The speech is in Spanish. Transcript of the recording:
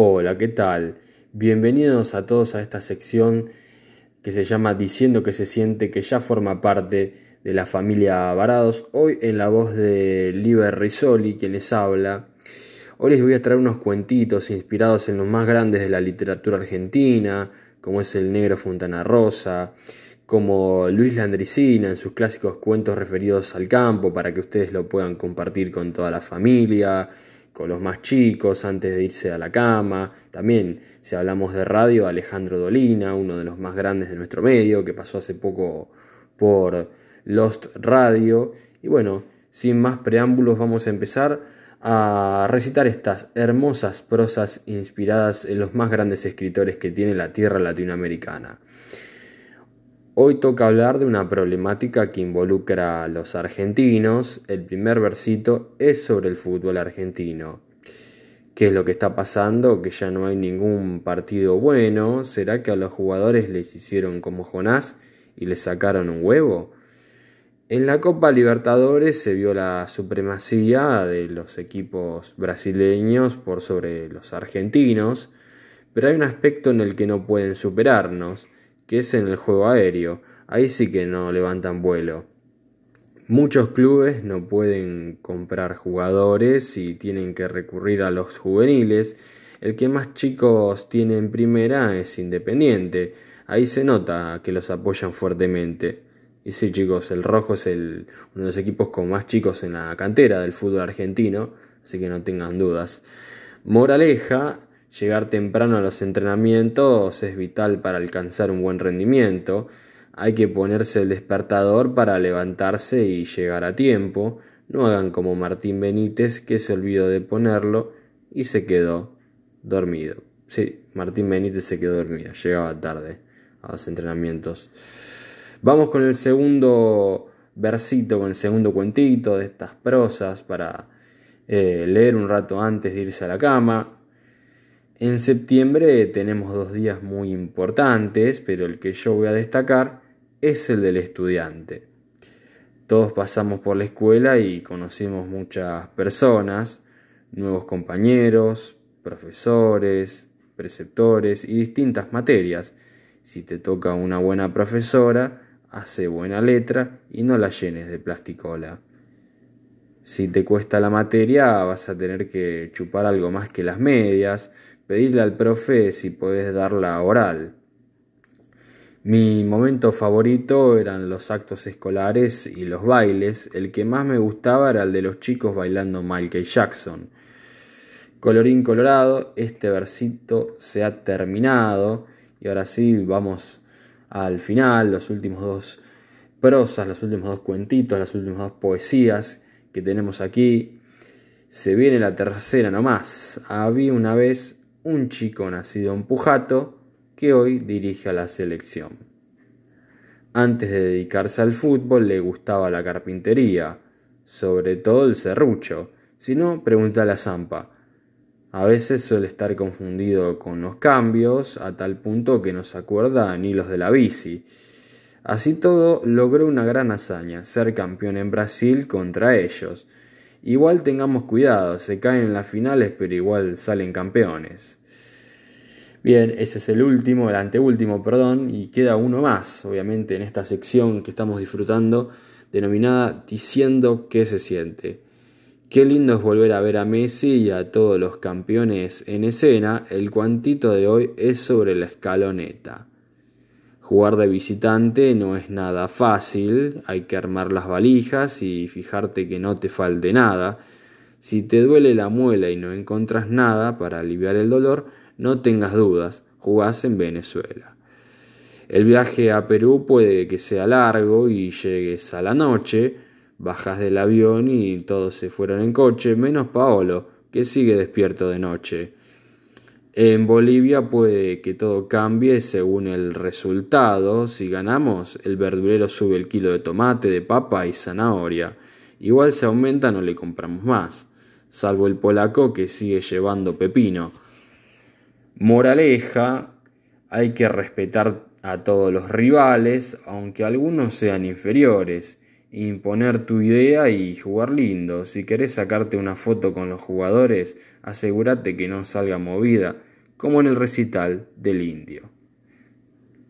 Hola, ¿qué tal? Bienvenidos a todos a esta sección que se llama Diciendo que se siente, que ya forma parte de la familia Varados. Hoy en la voz de Liber Risoli, quien les habla. Hoy les voy a traer unos cuentitos inspirados en los más grandes de la literatura argentina, como es El Negro Fontana Rosa, como Luis Landricina en sus clásicos cuentos referidos al campo para que ustedes lo puedan compartir con toda la familia, con los más chicos antes de irse a la cama. También, si hablamos de radio, Alejandro Dolina, uno de los más grandes de nuestro medio, que pasó hace poco por Lost Radio. Y bueno, sin más preámbulos, vamos a empezar a recitar estas hermosas prosas inspiradas en los más grandes escritores que tiene la tierra latinoamericana. Hoy toca hablar de una problemática que involucra a los argentinos. El primer versito es sobre el fútbol argentino. ¿Qué es lo que está pasando? Que ya no hay ningún partido bueno. ¿Será que a los jugadores les hicieron como Jonás y les sacaron un huevo? En la Copa Libertadores se vio la supremacía de los equipos brasileños por sobre los argentinos, pero hay un aspecto en el que no pueden superarnos que es en el juego aéreo. Ahí sí que no levantan vuelo. Muchos clubes no pueden comprar jugadores y tienen que recurrir a los juveniles. El que más chicos tiene en primera es Independiente. Ahí se nota que los apoyan fuertemente. Y sí, chicos, el Rojo es el, uno de los equipos con más chicos en la cantera del fútbol argentino, así que no tengan dudas. Moraleja, Llegar temprano a los entrenamientos es vital para alcanzar un buen rendimiento. Hay que ponerse el despertador para levantarse y llegar a tiempo. No hagan como Martín Benítez que se olvidó de ponerlo y se quedó dormido. Sí, Martín Benítez se quedó dormido, llegaba tarde a los entrenamientos. Vamos con el segundo versito, con el segundo cuentito de estas prosas para eh, leer un rato antes de irse a la cama. En septiembre tenemos dos días muy importantes, pero el que yo voy a destacar es el del estudiante. Todos pasamos por la escuela y conocimos muchas personas, nuevos compañeros, profesores, preceptores y distintas materias. Si te toca una buena profesora, hace buena letra y no la llenes de plasticola. Si te cuesta la materia, vas a tener que chupar algo más que las medias, pedirle al profe si podés darla oral. Mi momento favorito eran los actos escolares y los bailes. El que más me gustaba era el de los chicos bailando Michael Jackson. Colorín colorado, este versito se ha terminado y ahora sí vamos al final, los últimos dos prosas, los últimos dos cuentitos, las últimas dos poesías que tenemos aquí. Se viene la tercera nomás. Había una vez un chico nacido en Pujato que hoy dirige a la selección. Antes de dedicarse al fútbol le gustaba la carpintería, sobre todo el serrucho. Si no, pregunta a la Zampa. A veces suele estar confundido con los cambios, a tal punto que no se acuerda ni los de la bici. Así todo, logró una gran hazaña, ser campeón en Brasil contra ellos. Igual tengamos cuidado, se caen en las finales, pero igual salen campeones. Bien, ese es el último, el anteúltimo, perdón, y queda uno más, obviamente, en esta sección que estamos disfrutando, denominada Diciendo qué se siente. Qué lindo es volver a ver a Messi y a todos los campeones en escena. El cuantito de hoy es sobre la escaloneta. Jugar de visitante no es nada fácil, hay que armar las valijas y fijarte que no te falte nada. Si te duele la muela y no encontras nada para aliviar el dolor, no tengas dudas, jugás en Venezuela. El viaje a Perú puede que sea largo y llegues a la noche, bajas del avión y todos se fueron en coche, menos Paolo, que sigue despierto de noche. En Bolivia puede que todo cambie según el resultado. Si ganamos, el verdurero sube el kilo de tomate, de papa y zanahoria. Igual se aumenta, no le compramos más. Salvo el polaco que sigue llevando pepino. Moraleja, hay que respetar a todos los rivales, aunque algunos sean inferiores, imponer tu idea y jugar lindo. Si querés sacarte una foto con los jugadores, asegúrate que no salga movida, como en el recital del indio.